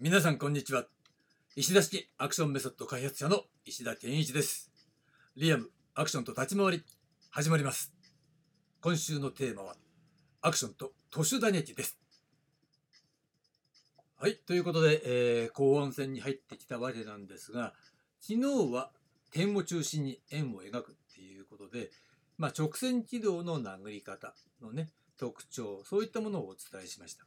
皆さんこんにちは。石田式アクションメソッド開発者の石田健一です。リアムアクションと立ち回り始まります。今週のテーマはアクションと都市打撃です。はいということで、えー、後半戦に入ってきたわけなんですが昨日は点を中心に円を描くっていうことで、まあ、直線軌道の殴り方のね特徴そういったものをお伝えしました。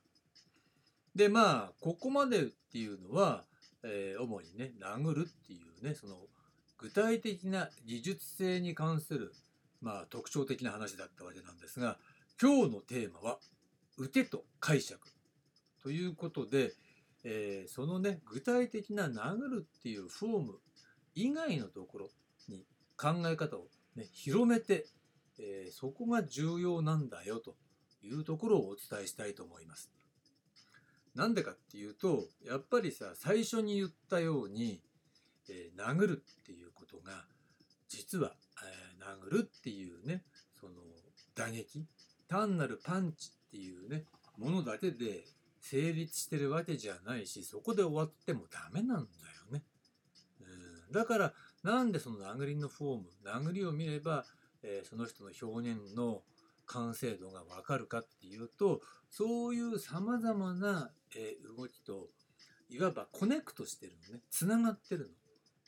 でまあここまでっていうのは、えー、主にね殴るっていうねその具体的な技術性に関する、まあ、特徴的な話だったわけなんですが今日のテーマは「打てと解釈」ということで、えー、そのね具体的な殴るっていうフォーム以外のところに考え方を、ね、広めて、えー、そこが重要なんだよというところをお伝えしたいと思います。なんでかっていうとやっぱりさ最初に言ったように、えー、殴るっていうことが実は、えー、殴るっていうねその打撃単なるパンチっていうねものだけで成立してるわけじゃないしそこで終わってもダメなんだよね。うんだからなんでその殴りのフォーム殴りを見れば、えー、その人の表現の完成度がわかるかっていうとそういうさまざまな、え動きといわばコネクトしてるのね。つながってる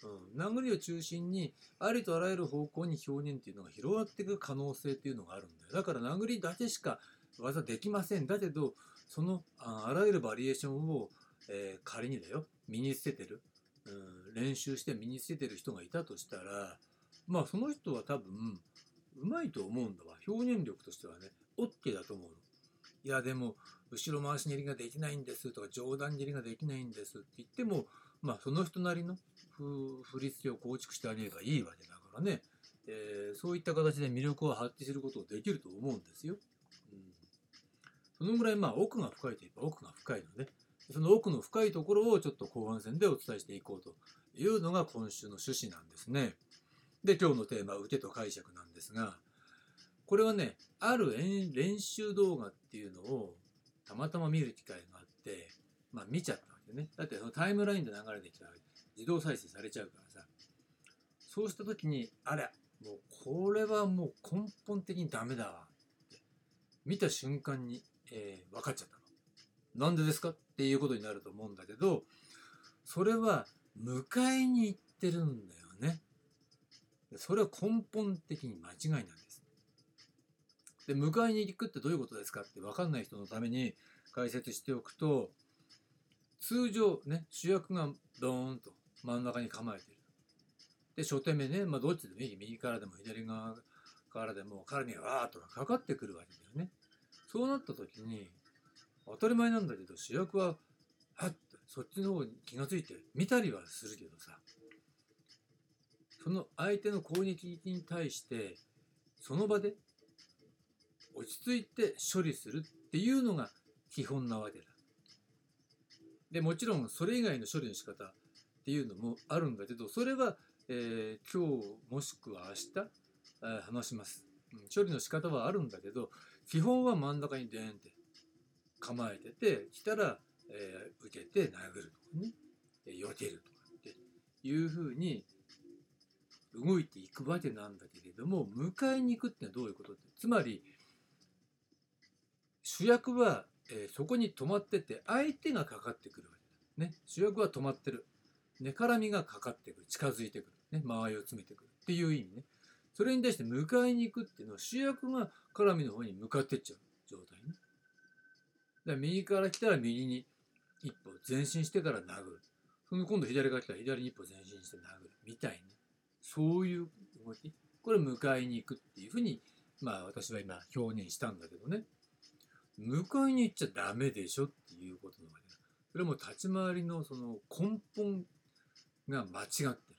の、うん、殴りを中心にありとあらゆる方向に表現っていうのが広がっていく可能性っていうのがあるんだよ。だから殴りだけしか技できません。だけどそのあらゆるバリエーションを、えー、仮にだよ。身につけてる、うん、練習して身につけてる人がいたとしたらまあその人は多分うまいと思うんだわ表現力としてはね OK だと思うの。いやでも後ろ回し蹴りができないんですとか上段蹴りができないんですって言ってもまあその人なりの振り付けを構築してあげればいいわけだからね、えー、そういった形で魅力を発揮することができると思うんですよ。うん、そのぐらいまあ奥が深いといえば奥が深いので、その奥の深いところをちょっと後半戦でお伝えしていこうというのが今週の趣旨なんですね。で今日のテーマ「受けと解釈」なんですがこれはねある練習動画っていうのをたまたま見る機会があってまあ見ちゃったわけねだってそのタイムラインで流れてきたら自動再生されちゃうからさそうした時にあれもうこれはもう根本的にダメだわって見た瞬間に、えー、分かっちゃったの。なんでですかっていうことになると思うんだけどそれは迎えに行ってるんだよね。それは根本的に間違いなんです。で、迎えに行くってどういうことですかって分かんない人のために解説しておくと、通常ね、主役がドーンと真ん中に構えてる。で、初手目ね、まあどっちでもいい、右からでも左側からでも彼にはわーっとかかってくるわけだよね。そうなった時に、当たり前なんだけど主役は、はってそっちの方に気がついて見たりはするけどさ、その相手の攻撃に対してその場で落ち着いて処理するっていうのが基本なわけだ。でもちろんそれ以外の処理の仕方っていうのもあるんだけどそれは、えー、今日もしくは明日、えー、話します、処理の仕方はあるんだけど基本は真ん中にデーンって構えてて来たら、えー、受けて殴るとかね避けるとかっていうふうに動いていくわけなんだけれども迎えに行くってのはどういうことつまり主役は、えー、そこに止まってて相手がかかってくるわけだ、ね、主役は止まってる。根絡みがかかってくる。近づいてくる、ね、間合いを詰めてくるっていう意味ね。それに対して迎えに行くっていうのは主役が絡みの方に向かってっちゃう。状態ね。だから右から来たら右に一歩前進してから殴る。その今度左から来たら左に一歩前進して殴る。みたいなそういう動き？これ迎えに行くっていうふうにまあ私は今表現したんだけどね。迎えに行っちゃダメでしょっていうことなわけだそれも立ち回りのその根本が間違って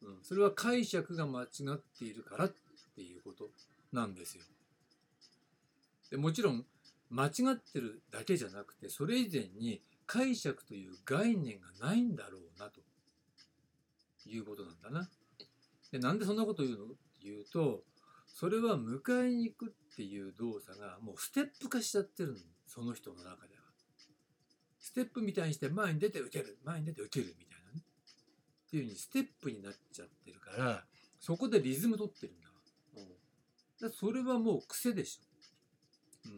る、うん、それは解釈が間違っているからっていうことなんですよ。でもちろん間違ってるだけじゃなくてそれ以前に解釈という概念がないんだろうなということなんだな。でなんでそんなこと言うの？って言うとそれは迎えに行くっていう動作がもうステップ化しちゃってるのその人の中では。ステップみたいにして前に出て受ける前に出て受けるみたいなねっていう風にステップになっちゃってるからそこでリズム取ってるんだだそれはもう癖でしょ。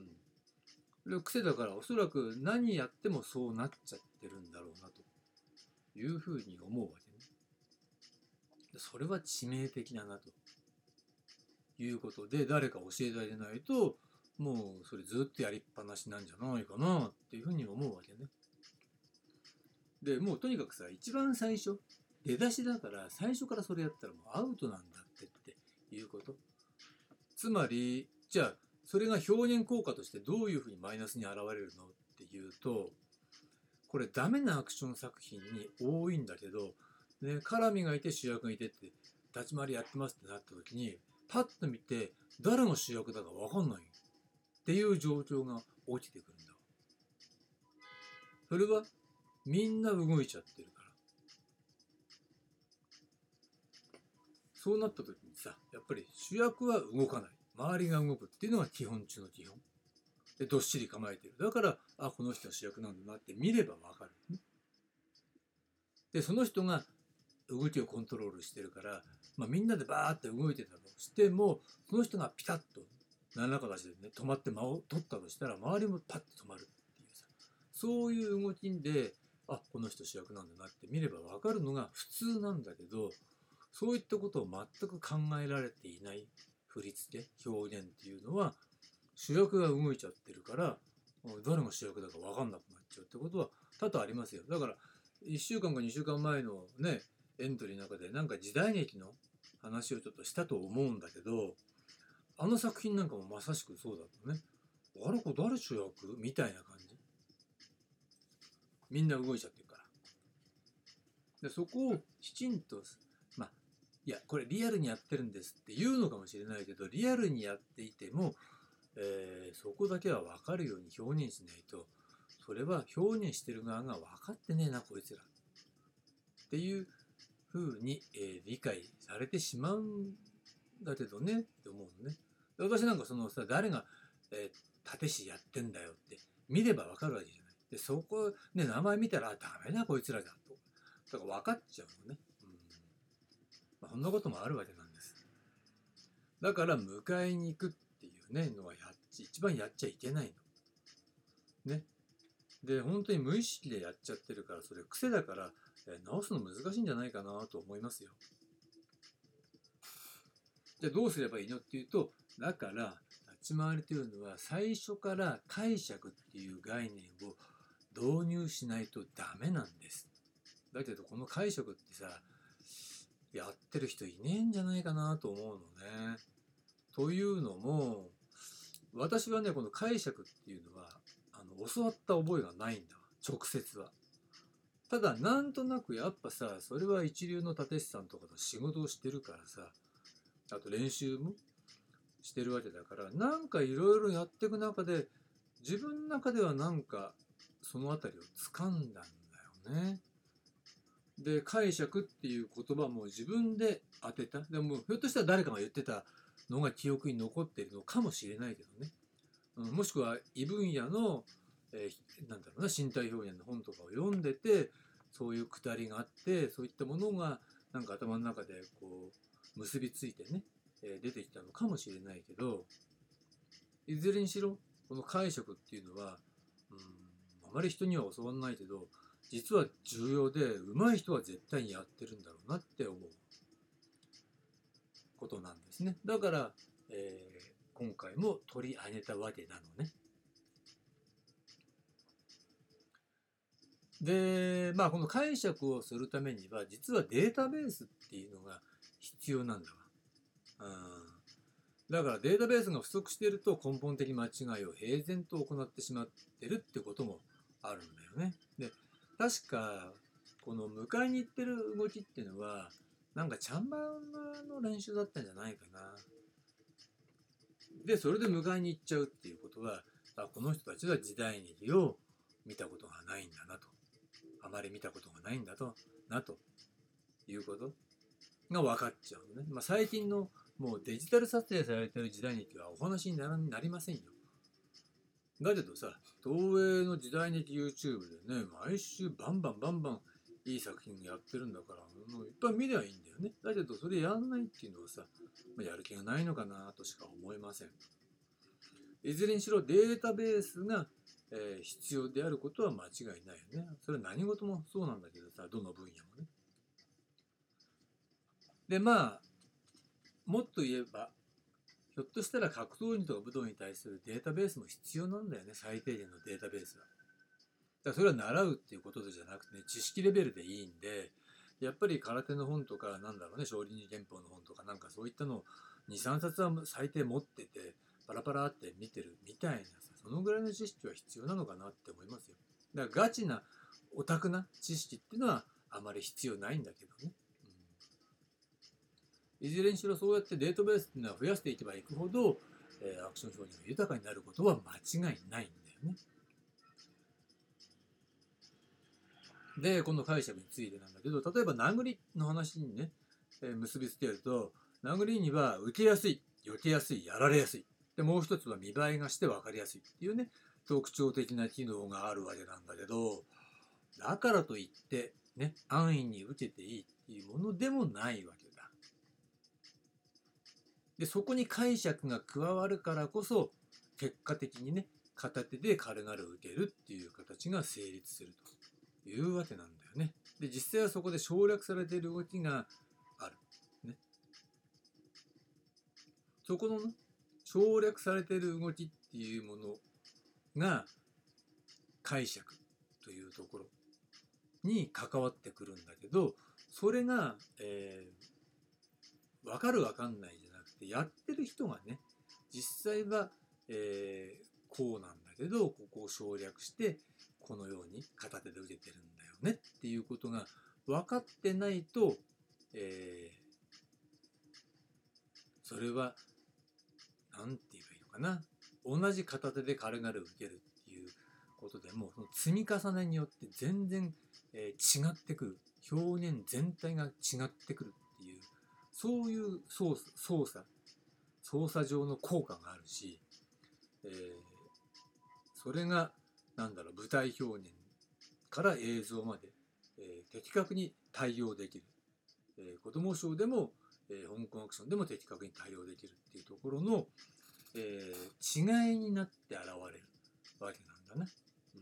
うん。癖だからおそらく何やってもそうなっちゃってるんだろうなというふうに思うわけね。それは致命的だなということで誰か教えてあげないともうそれずっとやりっぱなしなんじゃないかなっていうふうに思うわけね。でもうとにかくさ一番最初出だしだから最初からそれやったらもうアウトなんだってっていうこと。つまりじゃあそれが表現効果としてどういうふうにマイナスに現れるのっていうとこれダメなアクション作品に多いんだけど、ね、絡みがいて主役がいてって立ち回りやってますってなった時にパッと見て誰が主役だか分かんないっていう状況が起きてくるんだ。それはみんな動いちゃってるから。そうなった時にさやっぱり主役は動かない。周りが動くっていうのが基本中の基本。でどっしり構えてる。だからあこの人は主役なんだなって見ればわかる、ね、でその人が動きをコントロールしてるから、まあ、みんなでバーって動いてたと。してもその人がピタッと何らかの形でね止まって間を取ったとしたら周りもパッと止まるっていうさ。そういう動きであこの人主役なんだなって見れば分かるのが普通なんだけどそういったことを全く考えられていない振り付け表現っていうのは主役が動いちゃってるから誰が主役だか分かんなくなっちゃうってことは多々ありますよ。だから1週間か2週間前のねエントリーの中でなんか時代劇の話をちょっとしたと思うんだけどあの作品なんかもまさしくそうだとね。あれこれ誰主役みたいな感じ。みんな動いちゃってるから。でそこをきちんとまあいやこれリアルにやってるんですって言うのかもしれないけどリアルにやっていても、えー、そこだけは分かるように表現しないとそれは表現してる側が分かってねえなこいつら。っていうふうに、えー、理解されてしまうんだけどねって思うのね。私なんかそのさ誰が、えー、立石やってんだよって見れば分かるわけじゃない。でそこね名前見たらダメだこいつらだと。だから分かっちゃうのね。うんまあ、そんなこともあるわけなんです。だから迎えに行くっていうねのはやっ一番やっちゃいけないの。ね。で本当に無意識でやっちゃってるからそれ癖だから直すの難しいんじゃないかなと思いますよ。じゃあどうすればいいのっていうとだから立ち回りというのは最初から解釈っていう概念を導入しないとダメなんです。だけどこの解釈ってさやってる人いねえんじゃないかなと思うのね。というのも私はねこの解釈っていうのはあの教わった覚えがないんだ直接は。ただなんとなくやっぱさそれは一流の立石さんとかと仕事をしてるからさあと練習もしてるわけだからなんかいろいろやっていく中で自分の中ではなんかその辺りを掴んだんだよね。で解釈っていう言葉も自分で当てたでもひょっとしたら誰かが言ってたのが記憶に残っているのかもしれないけどね、うん、もしくは異分野のえー、なんだろうな身体表現の本とかを読んでてそういうくだりがあってそういったものがなんか頭の中でこう結びついてね、えー、出てきたのかもしれないけどいずれにしろこの解釈っていうのは、うん、あまり人には教わらないけど実は重要で上手い人は絶対にやってるんだろうなって思うことなんですね。だから、えー、今回も取り上げたわけなのね。で、まあ、この解釈をするためには、実はデータベースっていうのが必要なんだわ。うん、だからデータベースが不足していると根本的間違いを平然と行ってしまってるってこともあるんだよね。で、確か、この迎えに行ってる動きっていうのは、なんかチャンバーの練習だったんじゃないかな。で、それで迎えに行っちゃうっていうことは、あこの人たちは時代劇を見たことがないんだなと。あまり見たことがないんだとなということが分かっちゃうのね。まあ、最近のもうデジタル撮影されてる時代にはお話にななりませんよ。だけどさ東映の時代劇 YouTube でね毎週バンバンバンバンいい作品やってるんだからもういっぱい見りゃいいんだよねだけどそれやんないっていうのはさ、まあ、やる気がないのかなとしか思えませんいずれにしろデータベースが、えー、必要であることは間違いないよね。それは何事もそうなんだけどさどの分野もね。でまあもっと言えばひょっとしたら格闘技とか武道に対するデータベースも必要なんだよね。最低限のデータベースは。だからそれは習うっていうことじゃなくてね知識レベルでいいんでやっぱり空手の本とかなんだろうね少林寺拳法の本とかなんかそういったのを23冊は最低持っててパラパラって見てるみたいなさそのぐらいの知識は必要なのかなって思いますよ。だからガチなオタクな知識っていうのはあまり必要ないんだけどね。いずれにしろそうやってデータベースっていうのは増やしていけばいくほど、えー、アクション表示が豊かになることは間違いないんだよね。で、この解釈についてなんだけど、例えば殴りの話にね、えー、結びつけると、殴りには受けやすい、避けやすい、やられやすい。で、もう一つは見栄えがして分かりやすいっていうね、特徴的な機能があるわけなんだけど、だからといって、ね、安易に受けていいっていうものでもないわけだでそこに解釈が加わるからこそ結果的にね片手で軽々受けるっていう形が成立するというわけなんだよね。で実際はそこで省略されている動きがある。ね、そこの、ね、省略されている動きっていうものが解釈というところに関わってくるんだけどそれが、えー、分かる分かんないでやってる人がね実際は、えー、こうなんだけどここを省略してこのように片手で打ててるんだよねっていうことが分かってないと、えー、それは何て言えばいいのかな？同じ片手で軽々受けるっていうことでもその積み重ねによって全然、えー、違ってくる。表現全体が違ってくるっていうそういう操作操作上の効果があるし、えー、それがなんだろう舞台表現から映像まで、えー、的確に対応できる、えー、子供賞でも、えー、香港アクションでも的確に対応できるっていうところの、えー、違いになって現れるわけなんだね。うん、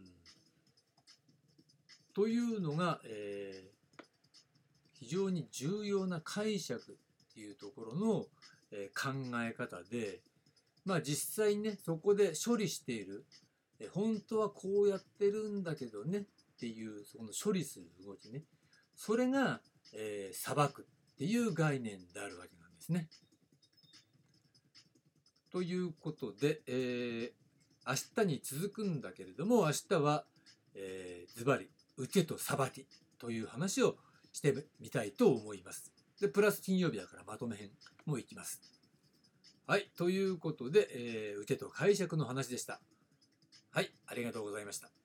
というのが、えー、非常に重要な解釈っていうところの、えー、考え方で、まあ実際ね、そこで処理している、えー、本当はこうやってるんだけどねっていう、その処理する動きね、それが、えー、裁く。っていう概念であるわけなんですね。ということで、えー、明日に続くんだけれども、明日は、えー、ズバリ、受けと裁きという話をしてみたいと思います。で、プラス金曜日だからまとめ編もいきます。はい、ということで、えー、受けと解釈の話でした。はい、ありがとうございました。